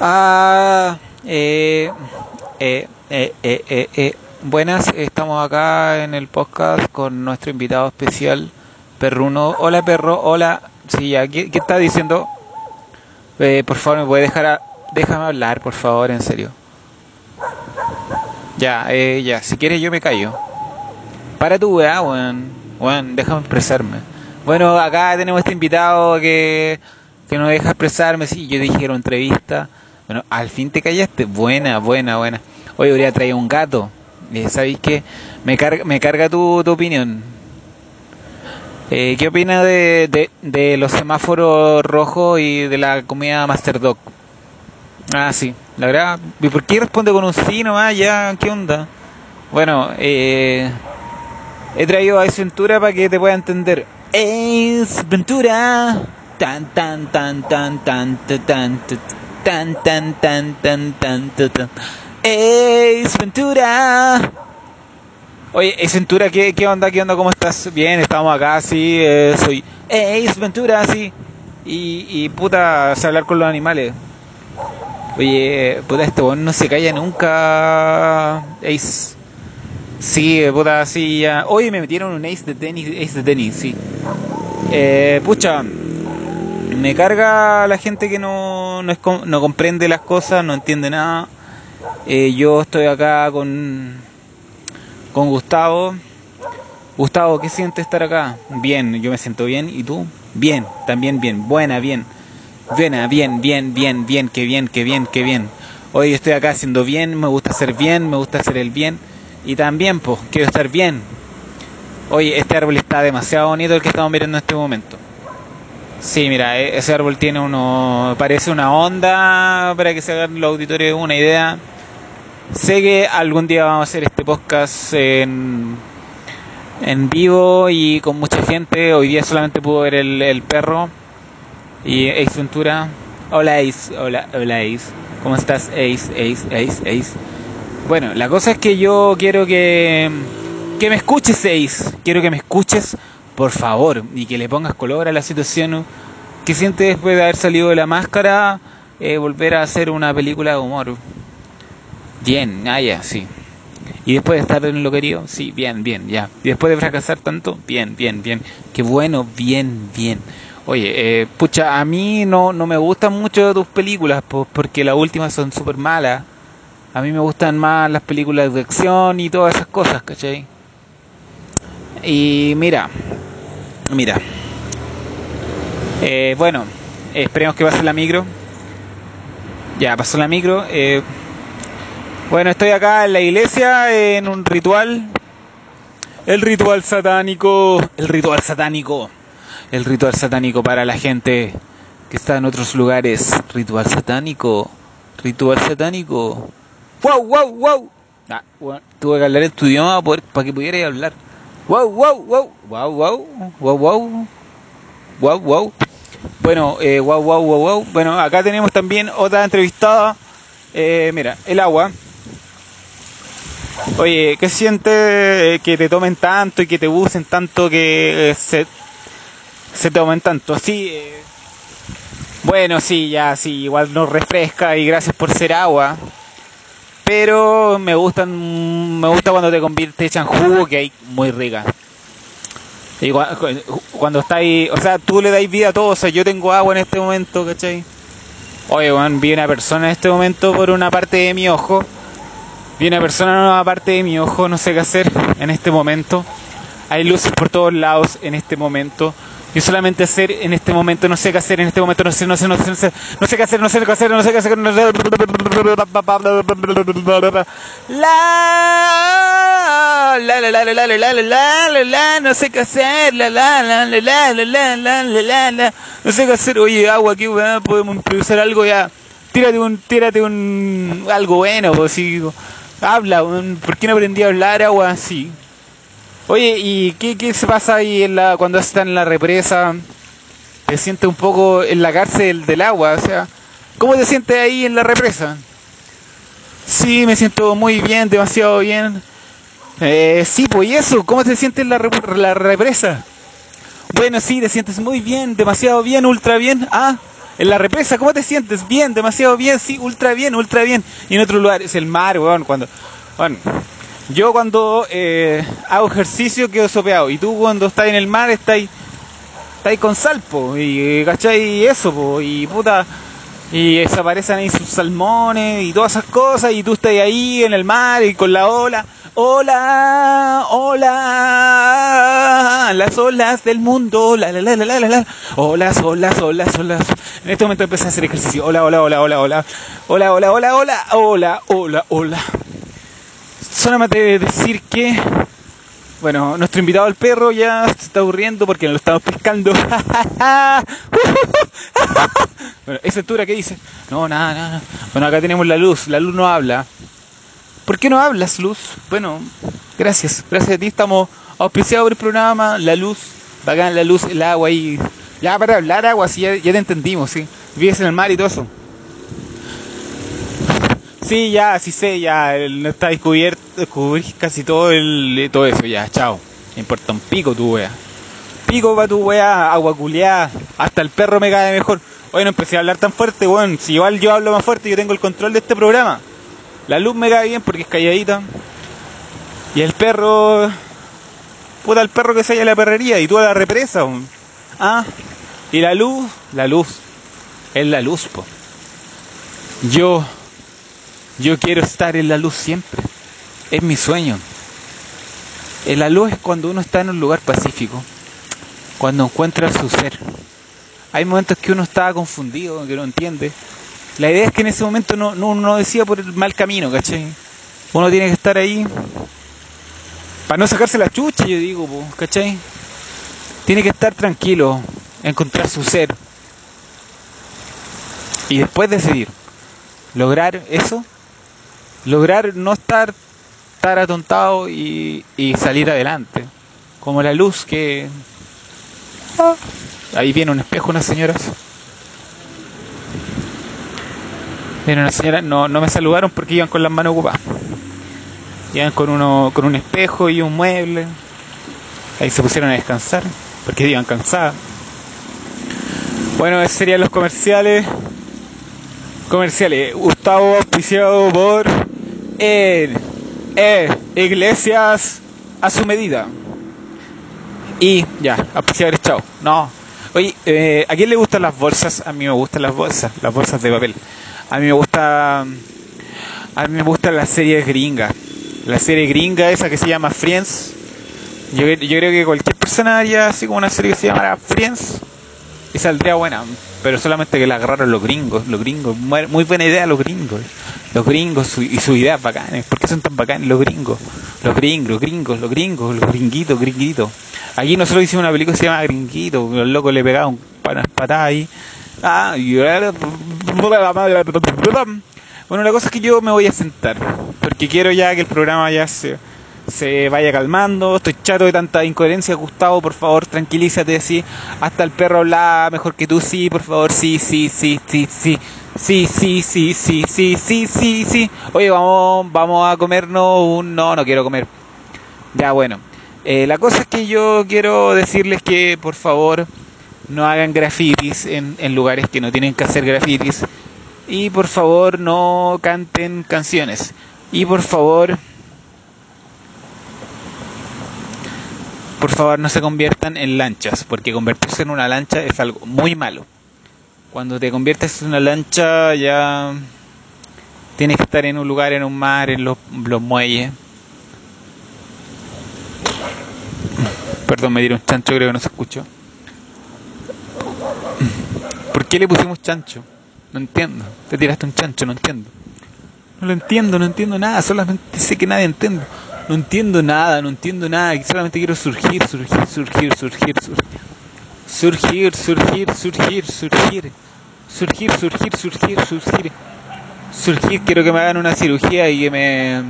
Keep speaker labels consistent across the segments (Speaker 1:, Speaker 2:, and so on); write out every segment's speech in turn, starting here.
Speaker 1: Ah, eh, eh, eh, eh, eh, eh. Buenas, estamos acá en el podcast con nuestro invitado especial, Perruno. Hola, perro, hola. Sí, ya, ¿qué, qué está diciendo? Eh, por favor, ¿me puede dejar a- Déjame hablar, por favor, en serio. Ya, eh, ya, si quieres yo me callo. Para tu weá, weón. Weón, déjame expresarme. Bueno, acá tenemos este invitado que, que no deja expresarme. Sí, yo dije entrevista. Bueno, al fin te callaste. Buena, buena, buena. Hoy habría traído un gato. Eh, ¿Sabéis qué? Me carga, me carga tu, tu opinión. Eh, ¿Qué opina de, de, de los semáforos rojos y de la comida Master Dog? Ah, sí. La verdad, ¿y por qué responde con un sí nomás? Ya, ¿qué onda? Bueno, eh, he traído a Ace Ventura para que te pueda entender. Ace Ventura. Tan tan tan tan tan tan tan tan tan tan tan tan tan tan. Ace Ventura. Oye, Ace Ventura, ¿qué, ¿qué onda? ¿Qué onda? ¿Cómo estás? Bien, estamos acá, sí, eh, soy Ace Ventura, sí. Y, y puta, sé hablar con los animales. Oye, puta, este weón no se calla nunca, Ace. Sí, puta, sí, ya. Oye, me metieron un ace de tenis, ace de tenis, sí. Eh, pucha, me carga la gente que no, no, es, no comprende las cosas, no entiende nada. Eh, yo estoy acá con, con Gustavo. Gustavo, ¿qué siente estar acá? Bien, yo me siento bien. ¿Y tú? Bien, también bien. Buena, bien. Buena, bien, bien, bien, bien, qué bien, qué bien, qué bien. Hoy estoy acá haciendo bien, me gusta hacer bien, me gusta hacer el bien. Y también, pues, quiero estar bien. Oye, este árbol está demasiado bonito el que estamos mirando en este momento. Sí, mira, e- ese árbol tiene uno, parece una onda, para que se hagan los auditorios una idea. Sé que algún día vamos a hacer este podcast en, en vivo y con mucha gente. Hoy día solamente pudo ver el, el perro y Ace Ventura. Hola Ace, hola, hola Ace. ¿Cómo estás Ace, Ace, Ace, Ace? Bueno, la cosa es que yo quiero que, que me escuches Ace. Quiero que me escuches, por favor, y que le pongas color a la situación. ¿Qué sientes después de haber salido de la máscara? eh, volver a hacer una película de humor. Bien, ah, ya, sí. Y después de estar en lo querido, sí, bien, bien, ya. Y después de fracasar tanto, bien, bien, bien. Qué bueno, bien, bien. Oye, eh, pucha, a mí no, no me gustan mucho tus películas, porque las últimas son súper malas. A mí me gustan más las películas de acción y todas esas cosas, ¿cachai? Y mira, mira. Eh, bueno, esperemos que pase la micro. Ya, pasó la micro. Eh, bueno, estoy acá en la iglesia en un ritual. El ritual satánico. El ritual satánico. El ritual satánico para la gente que está en otros lugares. Ritual satánico. Ritual satánico. ¡Wow, wow, wow! Tuve que hablar en tu idioma para, que pudieras hablar. ¡Wow, wow, wow! ¡Wow, wow! ¡Wow, wow! ¡Wow, wow! Bueno, eh, wow, wow, wow, wow. Bueno, acá tenemos también otra entrevistada. Eh, mira, el agua. Oye, ¿qué siente eh, que te tomen tanto y que te usen tanto que eh, se, se tomen tanto? Sí, eh, bueno, sí, ya, sí, igual nos refresca y gracias por ser agua. Pero me gustan, me gusta cuando te conviertes en jugo, que hay muy rica. Y cua- cu- cuando está ahí, o sea, tú le dais vida a todo, o sea, yo tengo agua en este momento, ¿cachai? Oye, weón, vi una persona en este momento por una parte de mi ojo. Vi una persona en una parte de mi ojo, no sé qué hacer en este momento. Hay luces por todos lados en este momento. Yo solamente hacer en este momento, no sé qué hacer en este momento, no sé, no sé, no sé, no sé, no sé qué hacer, no sé qué hacer, no sé qué hacer, no sé. La la la la la la la la la no sé qué hacer, la la la la la la la la no sé qué hacer, oye agua aquí podemos improvisar algo ya, tírate un, tírate un algo bueno, pues sí, habla, ¿por qué no aprendí a hablar agua así? Oye, ¿y qué, qué se pasa ahí en la, cuando estás en la represa? ¿Te sientes un poco en la cárcel del agua? O sea, ¿cómo te sientes ahí en la represa? Sí, me siento muy bien, demasiado bien. Eh, sí, pues y eso, ¿cómo te sientes en la, la represa? Bueno, sí, te sientes muy bien, demasiado bien, ultra bien. Ah, En la represa, ¿cómo te sientes? Bien, demasiado bien, sí, ultra bien, ultra bien. Y en otro lugar es el mar, weón, cuando... Bueno, yo cuando eh, hago ejercicio quedo sopeado. Y tú cuando estás en el mar estás estás con salpo. Y, ¿cachai? Eso, po, y puta... Y desaparecen ahí sus salmones y todas esas cosas. Y tú estás ahí en el mar y con la ola. Hola, hola, las olas del mundo, la la la la la la, olas, olas, olas, olas. En este momento empecé a hacer ejercicio. Hola, hola, hola, hola, hola, hola, hola, hola, hola, hola, hola, hola. Solamente decir que, bueno, nuestro invitado al perro ya está aburriendo porque lo estamos pescando. bueno, esa altura, ¿qué dice? No, nada, nada. Bueno, acá tenemos la luz. La luz no habla. ¿Por qué no hablas, Luz? Bueno, gracias. Gracias a ti estamos auspiciados por el programa, la luz, bacán la luz, el agua y... Ya para hablar agua, sí, ya, te entendimos, sí. Vives en el mar y todo eso. Sí, ya, sí sé, ya, no está descubierto, descubrís casi todo el, todo eso, ya, chao. Me importa un pico tu wea. Pico para tu wea, agua culeada, hasta el perro me cae mejor. Bueno, empecé a hablar tan fuerte, bueno, si igual yo hablo más fuerte, yo tengo el control de este programa. La luz me cae bien porque es calladita. Y el perro. Puta, el perro que se halla a la perrería y tú a la represa. Ah. Y la luz, la luz. Es la luz, po. Yo. Yo quiero estar en la luz siempre. Es mi sueño. En la luz es cuando uno está en un lugar pacífico. Cuando encuentra su ser. Hay momentos que uno está confundido, que no entiende la idea es que en ese momento no, no, no decía por el mal camino, ¿cachai? Uno tiene que estar ahí para no sacarse la chucha, yo digo, ¿cachai? Tiene que estar tranquilo, encontrar su ser. Y después decidir. Lograr eso, lograr no estar estar atontado y, y salir adelante. Como la luz que... Ah, ahí viene un espejo, unas señoras. Pero una señora, no, no me saludaron porque iban con las manos ocupadas. Iban con, uno, con un espejo y un mueble. Ahí se pusieron a descansar porque iban cansadas. Bueno, esos serían los comerciales. Comerciales. Gustavo auspiciado por el, Iglesias a su medida. Y ya, auspiciadores, chao. No. Oye, eh, ¿a quién le gustan las bolsas? A mí me gustan las bolsas, las bolsas de papel. A mí me gusta. A mí me gusta la serie gringa. La serie gringa esa que se llama Friends. Yo, yo creo que cualquier persona haría así como una serie que se llamara Friends y saldría buena. Pero solamente que la agarraron los gringos. Los gringos. Muy buena idea los gringos. Los gringos y sus ideas bacanes. ¿Por qué son tan bacanes los gringos? Los gringos, los gringos, los gringos, los gringuitos, gringuitos. Aquí nosotros hicimos una película que se llama Gringuito. Los locos le pegaban unas patadas ahí. Ah, bueno, la cosa es que yo me voy a sentar, porque quiero ya que el programa ya se, se vaya calmando. Estoy chato de tanta incoherencia, Gustavo, por favor, tranquilízate, sí. Hasta el perro habla mejor que tú, sí, por favor, sí, sí, sí, sí, sí. Sí, sí, sí, sí, sí, sí, sí, sí. Oye, vamos, vamos a comernos un... No, no quiero comer. Ya, bueno. Eh, la cosa es que yo quiero decirles que, por favor, no hagan grafitis en, en lugares que no tienen que hacer grafitis. Y, por favor, no canten canciones. Y, por favor... por favor no se conviertan en lanchas, porque convertirse en una lancha es algo muy malo. Cuando te conviertes en una lancha ya tienes que estar en un lugar, en un mar, en los, muelles. Perdón, me dieron chancho, creo que no se escuchó. ¿Por qué le pusimos chancho? No entiendo. Te tiraste un chancho, no entiendo. No lo entiendo, no entiendo nada. Solamente sé que nadie entiendo. No entiendo nada, no entiendo nada. Solamente quiero surgir, surgir, surgir, surgir, surgir. Surgir, surgir, surgir, surgir. Surgir, surgir, surgir, surgir. Surgir, quiero que me hagan una cirugía y que me.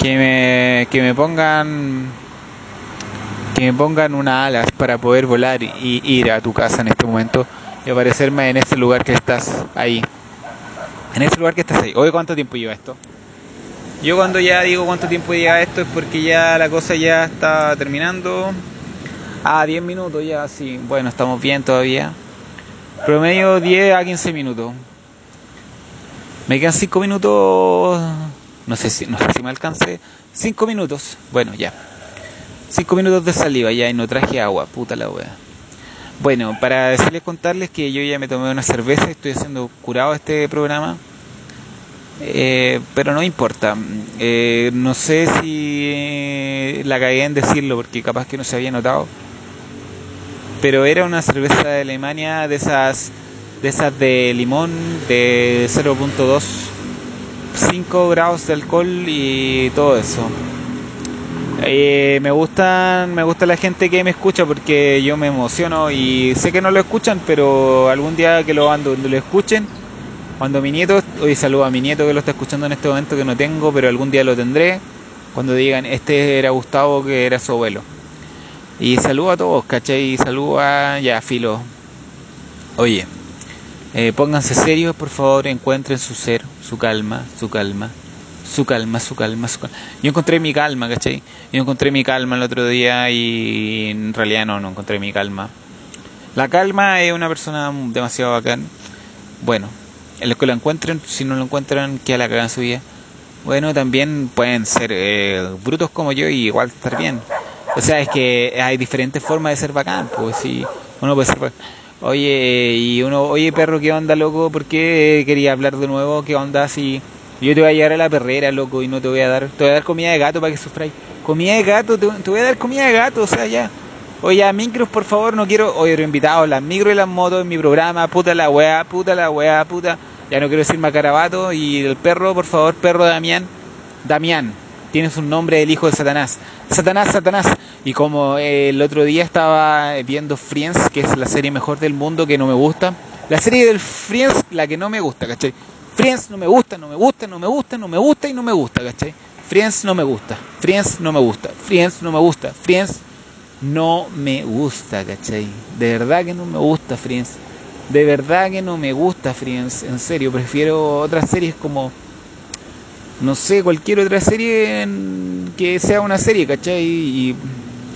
Speaker 1: Que me. Que me pongan que me pongan unas alas para poder volar y ir a tu casa en este momento y aparecerme en ese lugar que estás ahí. En ese lugar que estás ahí. Oye, ¿cuánto tiempo lleva esto? Yo cuando ya digo cuánto tiempo lleva esto es porque ya la cosa ya está terminando. Ah, 10 minutos ya, sí. Bueno, estamos bien todavía. Promedio 10 a 15 minutos. Me quedan 5 minutos. No sé si, no sé si me alcance. 5 minutos. Bueno, ya. 5 minutos de saliva ya y no traje agua. Puta la wea. Bueno, para decirles, contarles que yo ya me tomé una cerveza. Estoy haciendo curado este programa. Eh, pero no importa. Eh, no sé si la cagué en decirlo porque capaz que no se había notado. Pero era una cerveza de Alemania de esas de esas de limón de 0.2 5 grados de alcohol y todo eso. Eh, me gustan, me gusta la gente que me escucha porque yo me emociono y sé que no lo escuchan, pero algún día que lo cuando lo escuchen, cuando mi nieto, hoy saludo a mi nieto que lo está escuchando en este momento que no tengo, pero algún día lo tendré, cuando digan este era Gustavo que era su abuelo. Y saludo a todos, ¿cachai? Y saludo a ya Filo. Oye, eh, pónganse serios, por favor, encuentren su ser, su calma, su calma, su calma, su calma, su calma. Yo encontré mi calma, ¿cachai? Yo encontré mi calma el otro día y en realidad no, no encontré mi calma. La calma es una persona demasiado bacán. Bueno, que lo encuentren, si no lo encuentran, que la cagan su vida. Bueno, también pueden ser eh, brutos como yo y igual estar bien. O sea, es que hay diferentes formas de ser bacán, pues si uno puede ser Oye, y uno, oye perro, ¿qué onda, loco? ¿Por qué quería hablar de nuevo? ¿Qué onda si yo te voy a llevar a la perrera, loco, y no te voy a dar, te voy a dar comida de gato para que sufráis? Comida de gato, te, voy a dar comida de gato, o sea, ya. Oye, a micros, por favor, no quiero, oye, invitados, las micros y las motos en mi programa, puta la weá, puta la weá, puta. Ya no quiero decir macarabato, y el perro, por favor, perro Damián, Damián, tienes un nombre del hijo de Satanás. Satanás, Satanás. Y como el otro día estaba viendo Friends, que es la serie mejor del mundo que no me gusta. La serie del Friends, la que no me gusta, ¿cachai? Friends no me gusta, no me gusta, no me gusta, no me gusta y no me gusta, ¿cachai? Friends no me gusta, Friends no me gusta, Friends no me gusta, Friends no me gusta, ¿cachai? De verdad que no me gusta Friends. De verdad que no me gusta Friends, en serio, prefiero otras series como no sé, cualquier otra serie que sea una serie, ¿cachai? Y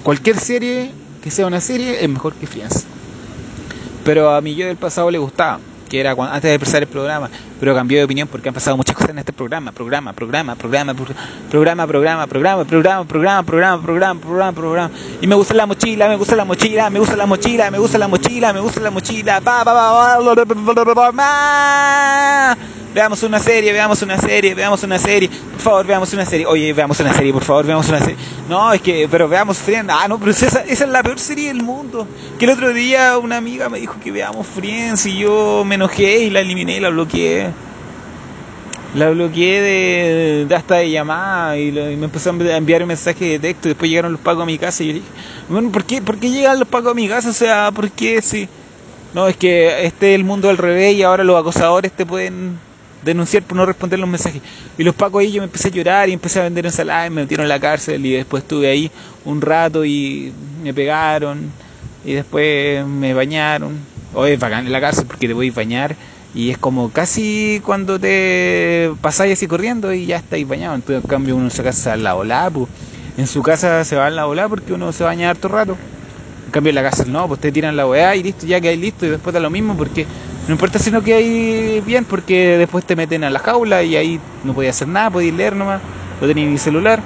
Speaker 1: cualquier serie que sea una serie es mejor que Friends. Pero a mí yo del pasado le gustaba, que era antes de empezar el programa, pero cambió de opinión porque han pasado muchas cosas en este programa, programa, programa, programa, programa, programa, programa, programa, programa, programa, programa, programa, programa, y me gusta la mochila, me gusta la mochila, me gusta la mochila, me gusta la mochila, me gusta la mochila, pa pa pa veamos una serie, veamos una serie, veamos una serie, por favor, veamos una serie, oye, veamos una serie, por favor, veamos una serie. No, es que, pero veamos Friends, ah, no, pero esa, esa es la peor serie del mundo. Que el otro día una amiga me dijo que veamos Friends y yo me enojé y la eliminé y la bloqueé. La bloqueé de, hasta de llamada y, me empezó a enviar un mensaje de texto. Después llegaron los pagos a mi casa y yo dije, bueno, ¿por qué, ¿por qué llegan los pagos a mi casa? O sea, ¿por qué si.? No, es que este es el mundo al revés y ahora los acosadores te pueden denunciar por no responder los mensajes. Y los pacos ahí yo me empecé a llorar y empecé a vender ensaladas y me metieron en la cárcel y después estuve ahí un rato y me pegaron y después me bañaron. Oye, bacán en la cárcel porque te voy a bañar y es como casi cuando te pasáis así corriendo y ya estáis bañado. Entonces, en cambio, uno se casa a la ola, pues. En su casa se va a la ola porque uno se baña harto rato. En cambio, en la cárcel no, pues te tiran la weá y listo, ya que hay listo y después da lo mismo porque no importa si no que hay bien, porque después te meten a la jaula y ahí no podías hacer nada, podías leer nomás, no tenías ni celular.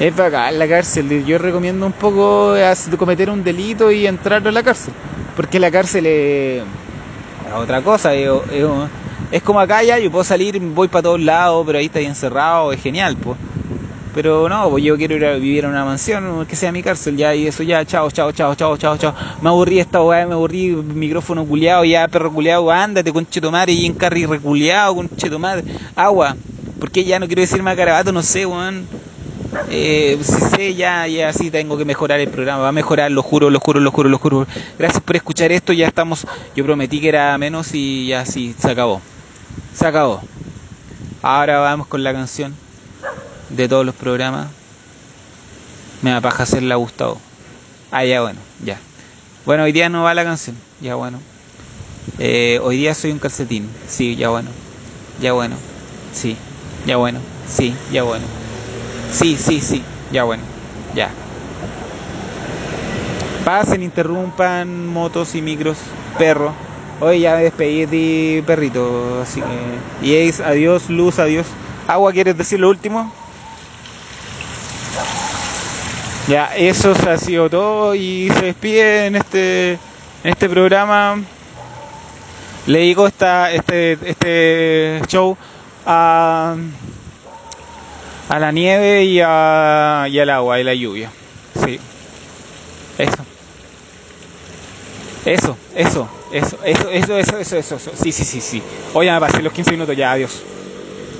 Speaker 1: Es bacán la cárcel. Yo recomiendo un poco cometer un delito y entrar a la cárcel. Porque la cárcel es, otra cosa. Es, como acá ya, yo puedo salir, voy para todos lados, pero ahí está encerrado, es genial, pues. Pero no, pues yo quiero ir a vivir en una mansión que sea mi cárcel, ya, y eso ya, chao, chao, chao, chao, chao, chao. Me aburrí esta weá, me aburrí, micrófono culiado, ya, perro culiado, ándate, con madre, y en carry reculeado, con madre. Agua, porque ya no quiero decir más carabato, no sé, weón. Eh, si sé, ya, ya sí tengo que mejorar el programa, va a mejorar, lo juro, lo juro, lo juro, lo juro. Gracias por escuchar esto, ya estamos, yo prometí que era menos y ya sí, se acabó. Se acabó. Ahora vamos con la canción de todos los programas, me da paja hacerla Gustavo. Ah, ya bueno, ya. Bueno, hoy día no va la canción, ya bueno. Eh, hoy día soy un calcetín, sí, ya bueno. Ya bueno, sí, ya bueno, sí, ya bueno. Sí, sí, sí, ya bueno, ya. Pasen, interrumpan motos y micros, perro. Hoy ya me despedí de ti, perrito. Así que. Y es adiós, luz, adiós. Agua, ¿quieres decir lo último? Ya, eso ha sido todo y se despide en este, este programa. Le digo esta, este, este show a, a la nieve y, a, y al agua y la lluvia. Sí. Eso. Eso, eso, eso, eso, eso, eso, eso, eso, eso. Sí, sí, sí, sí. Ya me pasé los 15 minutos, ya, adiós.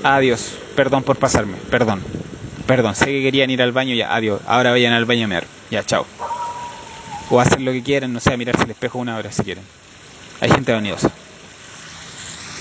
Speaker 1: Adiós. Perdón por pasarme, perdón. Perdón, sé que querían ir al baño, ya, adiós. Ahora vayan al baño a mear. Ya, chao. O hacer lo que quieran, no sé, mirarse al espejo una hora si quieren. Hay gente vanidosa.